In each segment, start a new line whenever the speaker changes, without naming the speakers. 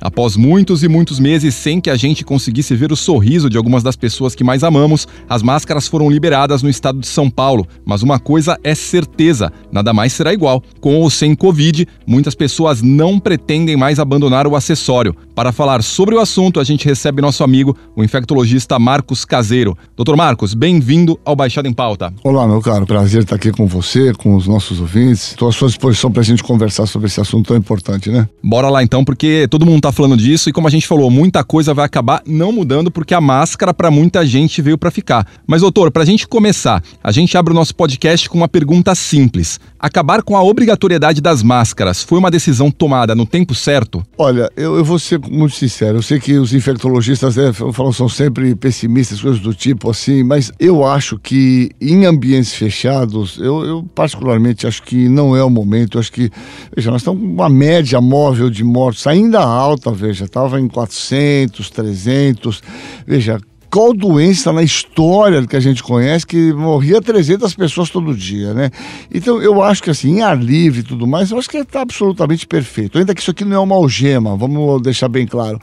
Após muitos e muitos meses sem que a gente conseguisse ver o sorriso de algumas das pessoas que mais amamos, as máscaras foram liberadas no estado de São Paulo. Mas uma coisa é certeza: nada mais será igual. Com ou sem Covid, muitas pessoas não pretendem mais abandonar o acessório. Para falar sobre o assunto, a gente recebe nosso amigo, o infectologista Marcos Caseiro. Doutor Marcos, bem-vindo ao Baixada em Pauta.
Olá, meu caro. Prazer estar aqui com você, com os nossos ouvintes. Estou à sua disposição para a gente conversar sobre esse assunto tão importante, né?
Bora lá então, porque todo mundo tá falando disso e como a gente falou, muita coisa vai acabar não mudando porque a máscara para muita gente veio para ficar. Mas doutor, pra gente começar, a gente abre o nosso podcast com uma pergunta simples. Acabar com a obrigatoriedade das máscaras foi uma decisão tomada no tempo certo?
Olha, eu, eu vou ser muito sincero. Eu sei que os infectologistas né, falam são sempre pessimistas, coisas do tipo assim, mas eu acho que em ambientes fechados, eu, eu particularmente acho que não é o momento. Eu acho que, veja, nós estamos com uma média móvel de mortos ainda alta, veja, estava em 400, 300. Veja, qual doença na história que a gente conhece que morria 300 pessoas todo dia, né? Então eu acho que assim, em ar livre e tudo mais, eu acho que está absolutamente perfeito. Ainda que isso aqui não é uma algema, vamos deixar bem claro.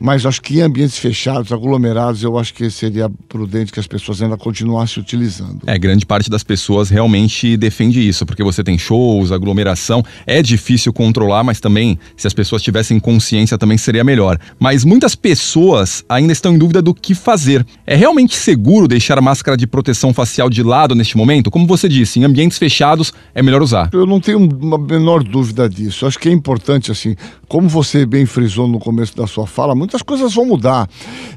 Mas acho que em ambientes fechados, aglomerados, eu acho que seria prudente que as pessoas ainda continuassem utilizando.
É, grande parte das pessoas realmente defende isso, porque você tem shows, aglomeração, é difícil controlar, mas também, se as pessoas tivessem consciência, também seria melhor. Mas muitas pessoas ainda estão em dúvida do que fazer. É realmente seguro deixar a máscara de proteção facial de lado neste momento? Como você disse, em ambientes fechados é melhor usar.
Eu não tenho uma menor dúvida disso. Acho que é importante, assim, como você bem frisou no começo da sua fala, muitas coisas vão mudar.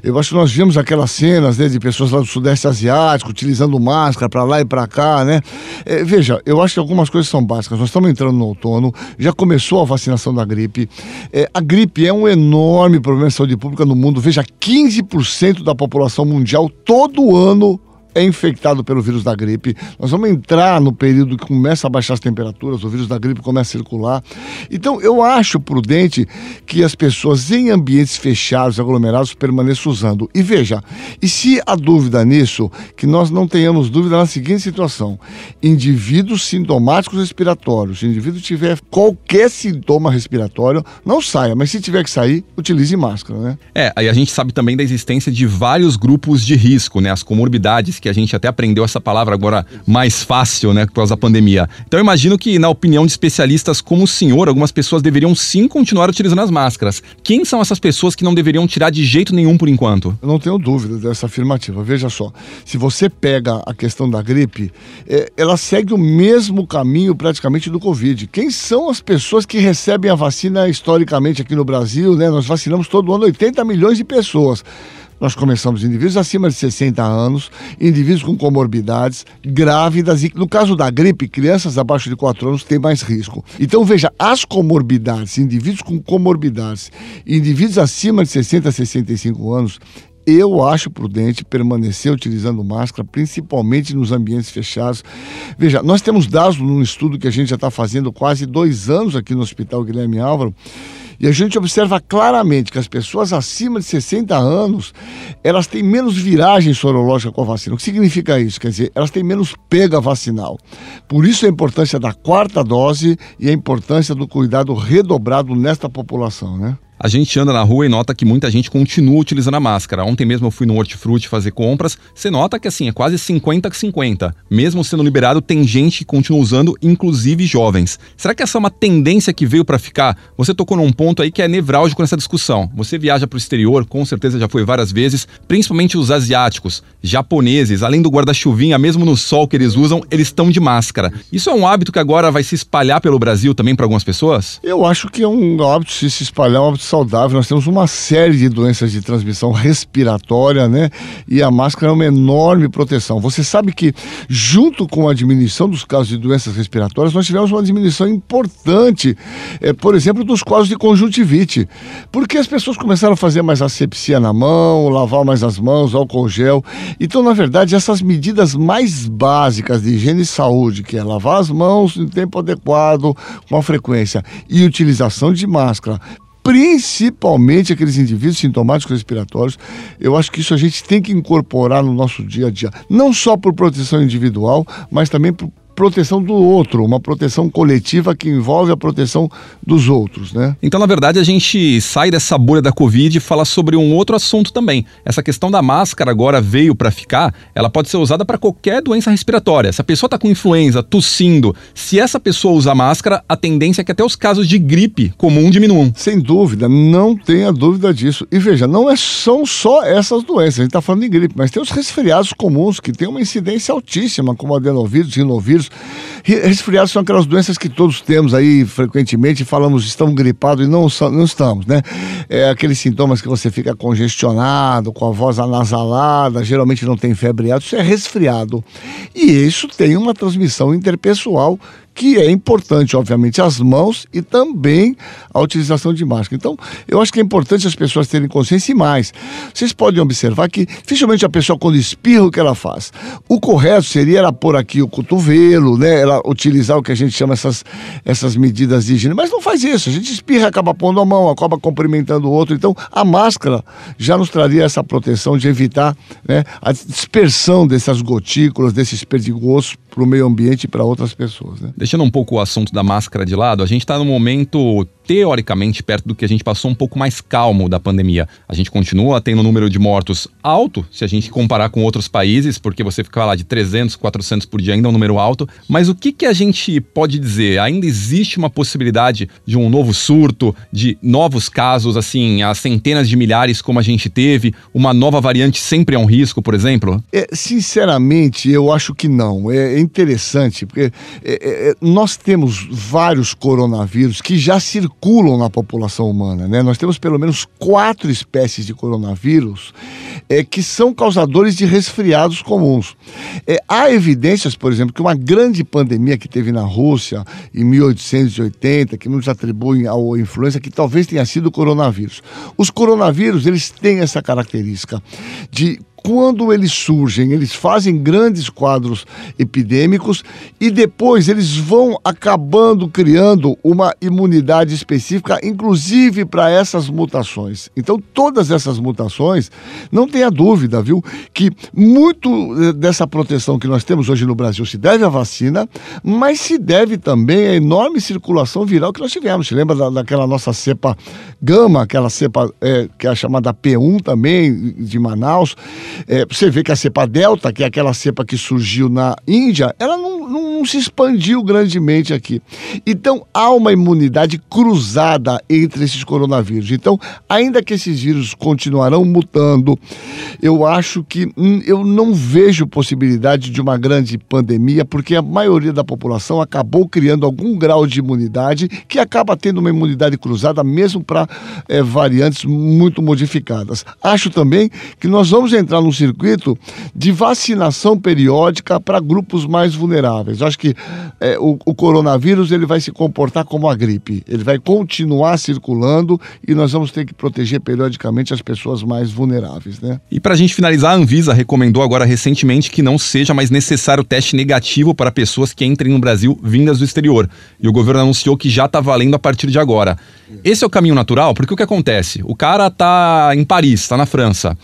Eu acho que nós vimos aquelas cenas né, de pessoas lá do Sudeste Asiático utilizando máscara para lá e para cá, né? É, veja, eu acho que algumas coisas são básicas. Nós estamos entrando no outono, já começou a vacinação da gripe. É, a gripe é um enorme problema de saúde pública no mundo. Veja, 15% da população mundial todo ano é infectado pelo vírus da gripe. Nós vamos entrar no período que começa a baixar as temperaturas, o vírus da gripe começa a circular. Então, eu acho prudente que as pessoas em ambientes fechados, aglomerados, permaneçam usando. E veja, e se a dúvida nisso, que nós não tenhamos dúvida na seguinte situação: indivíduos sintomáticos respiratórios, se o indivíduo tiver qualquer sintoma respiratório, não saia, mas se tiver que sair, utilize máscara, né?
É, aí a gente sabe também da existência de vários grupos de risco, né? As comorbidades, que a gente até aprendeu essa palavra agora mais fácil, né? Por causa da pandemia. Então eu imagino que, na opinião de especialistas como o senhor, algumas pessoas deveriam sim continuar utilizando as máscaras. Quem são essas pessoas que não deveriam tirar de jeito nenhum por enquanto?
Eu não tenho dúvida dessa afirmativa. Veja só, se você pega a questão da gripe, é, ela segue o mesmo caminho praticamente do Covid. Quem são as pessoas que recebem a vacina historicamente aqui no Brasil? Né? Nós vacinamos todo ano 80 milhões de pessoas. Nós começamos indivíduos acima de 60 anos, indivíduos com comorbidades, grávidas e, no caso da gripe, crianças abaixo de 4 anos têm mais risco. Então, veja, as comorbidades, indivíduos com comorbidades, indivíduos acima de 60 a 65 anos, eu acho prudente permanecer utilizando máscara, principalmente nos ambientes fechados. Veja, nós temos dados num estudo que a gente já está fazendo quase dois anos aqui no Hospital Guilherme Álvaro, e a gente observa claramente que as pessoas acima de 60 anos, elas têm menos viragem sorológica com a vacina. O que significa isso? Quer dizer, elas têm menos pega vacinal. Por isso a importância da quarta dose e a importância do cuidado redobrado nesta população, né?
A gente anda na rua e nota que muita gente continua utilizando a máscara. Ontem mesmo eu fui no Hortifruti fazer compras. Você nota que assim, é quase 50 que 50. Mesmo sendo liberado, tem gente que continua usando, inclusive jovens. Será que essa é uma tendência que veio para ficar? Você tocou num ponto aí que é nevrálgico nessa discussão. Você viaja para o exterior, com certeza já foi várias vezes, principalmente os asiáticos, japoneses, além do guarda-chuvinha, mesmo no sol que eles usam, eles estão de máscara. Isso é um hábito que agora vai se espalhar pelo Brasil também para algumas pessoas?
Eu acho que é um hábito, se se espalhar, um hábito saudável. Nós temos uma série de doenças de transmissão respiratória, né? E a máscara é uma enorme proteção. Você sabe que, junto com a diminuição dos casos de doenças respiratórias, nós tivemos uma diminuição importante, é, por exemplo, dos casos de conjuntivite. Porque as pessoas começaram a fazer mais asepsia na mão, lavar mais as mãos, álcool gel. Então, na verdade, essas medidas mais básicas de higiene e saúde, que é lavar as mãos em tempo adequado, com a frequência, e utilização de máscara, principalmente aqueles indivíduos sintomáticos respiratórios. Eu acho que isso a gente tem que incorporar no nosso dia a dia, não só por proteção individual, mas também por proteção do outro, uma proteção coletiva que envolve a proteção dos outros, né?
Então, na verdade, a gente sai dessa bolha da Covid e fala sobre um outro assunto também. Essa questão da máscara agora veio para ficar, ela pode ser usada para qualquer doença respiratória. Se a pessoa está com influenza, tossindo, se essa pessoa usar máscara, a tendência é que até os casos de gripe comum diminuam.
Sem dúvida, não tenha dúvida disso. E veja, não é, são só essas doenças, a gente está falando de gripe, mas tem os resfriados comuns que têm uma incidência altíssima, como adenovírus, rinovírus, Resfriados são aquelas doenças que todos temos aí frequentemente, falamos estamos gripados e não, não estamos, né? É aqueles sintomas que você fica congestionado, com a voz anasalada, geralmente não tem febre alta, isso é resfriado. E isso tem uma transmissão interpessoal que é importante, obviamente, as mãos e também a utilização de máscara. Então, eu acho que é importante as pessoas terem consciência e mais. Vocês podem observar que, dificilmente a pessoa, quando espirra, o que ela faz? O correto seria ela pôr aqui o cotovelo, né? Ela utilizar o que a gente chama essas, essas medidas de higiene, mas não faz isso. A gente espirra, acaba pondo a mão, acaba cumprimentando o outro. Então, a máscara já nos traria essa proteção de evitar né, a dispersão dessas gotículas, desses perdigosos para o meio ambiente e para outras pessoas. Né?
Deixando um pouco o assunto da máscara de lado, a gente está num momento teoricamente perto do que a gente passou um pouco mais calmo da pandemia. A gente continua tendo um número de mortos alto, se a gente comparar com outros países, porque você fica lá de 300, 400 por dia ainda é um número alto. Mas o que, que a gente pode dizer? Ainda existe uma possibilidade de um novo surto, de novos casos, assim, a centenas de milhares como a gente teve? Uma nova variante sempre é um risco, por exemplo?
É, sinceramente, eu acho que não. É interessante, porque é, é, nós temos vários coronavírus que já circulam circulam na população humana. Né? Nós temos pelo menos quatro espécies de coronavírus é, que são causadores de resfriados comuns. É, há evidências, por exemplo, que uma grande pandemia que teve na Rússia em 1880, que nos atribuem ao influenza, que talvez tenha sido o coronavírus. Os coronavírus, eles têm essa característica de quando eles surgem, eles fazem grandes quadros epidêmicos e depois eles vão acabando criando uma imunidade específica, inclusive para essas mutações. Então, todas essas mutações, não tenha dúvida, viu, que muito eh, dessa proteção que nós temos hoje no Brasil se deve à vacina, mas se deve também à enorme circulação viral que nós tivemos. Você lembra da, daquela nossa cepa gama, aquela cepa é, que é chamada P1 também, de Manaus? É, você vê que a cepa delta, que é aquela cepa que surgiu na Índia, ela não, não, não se expandiu grandemente aqui. Então há uma imunidade cruzada entre esses coronavírus. Então, ainda que esses vírus continuarão mutando, eu acho que hum, eu não vejo possibilidade de uma grande pandemia, porque a maioria da população acabou criando algum grau de imunidade que acaba tendo uma imunidade cruzada mesmo para é, variantes muito modificadas. Acho também que nós vamos entrar num circuito de vacinação periódica para grupos mais vulneráveis. Eu acho que é, o, o, coronavírus ele vai se comportar como a gripe. Ele vai continuar circulando e nós vamos ter que proteger periodicamente as pessoas mais vulneráveis, né?
E para a gente finalizar, a Anvisa recomendou agora recentemente que não seja mais necessário teste negativo para pessoas que entrem no Brasil vindas do exterior. E o governo anunciou que já está valendo a partir de agora. Esse é o caminho natural, porque o que acontece? O cara está em Paris, está na França.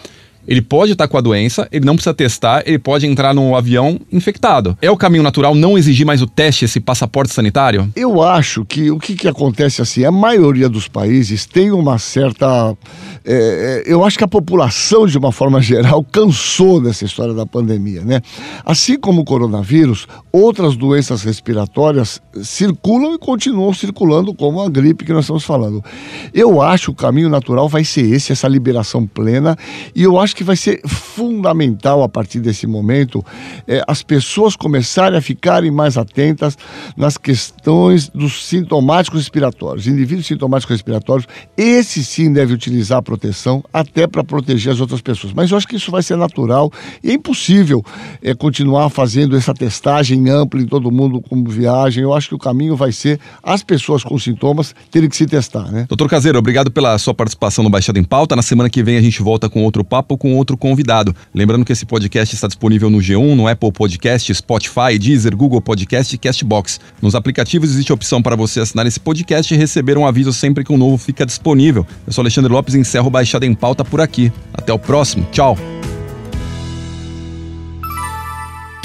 Ele pode estar com a doença, ele não precisa testar, ele pode entrar no avião infectado. É o caminho natural não exigir mais o teste, esse passaporte sanitário?
Eu acho que o que, que acontece assim, a maioria dos países tem uma certa. É eu acho que a população, de uma forma geral, cansou dessa história da pandemia, né? Assim como o coronavírus, outras doenças respiratórias circulam e continuam circulando, como a gripe que nós estamos falando. Eu acho que o caminho natural vai ser esse, essa liberação plena, e eu acho acho que vai ser fundamental a partir desse momento é, as pessoas começarem a ficarem mais atentas nas questões dos sintomáticos respiratórios. Indivíduos sintomáticos respiratórios, esse sim deve utilizar a proteção até para proteger as outras pessoas. Mas eu acho que isso vai ser natural e é impossível é, continuar fazendo essa testagem ampla em todo mundo como viagem. Eu acho que o caminho vai ser as pessoas com sintomas terem que se testar, né?
Doutor Caseiro, obrigado pela sua participação no Baixada em Pauta. Na semana que vem a gente volta com outro papo com outro convidado. Lembrando que esse podcast está disponível no G1, no Apple Podcast, Spotify, Deezer, Google Podcast e Castbox. Nos aplicativos existe a opção para você assinar esse podcast e receber um aviso sempre que um novo fica disponível. Eu sou Alexandre Lopes e encerro o Baixada em Pauta por aqui. Até o próximo. Tchau.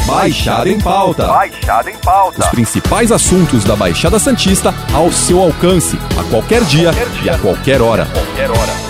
Baixada em Pauta. Baixada em Pauta.
Os principais assuntos da Baixada Santista ao seu alcance, a qualquer dia, qualquer dia. e a qualquer hora.
Qualquer hora.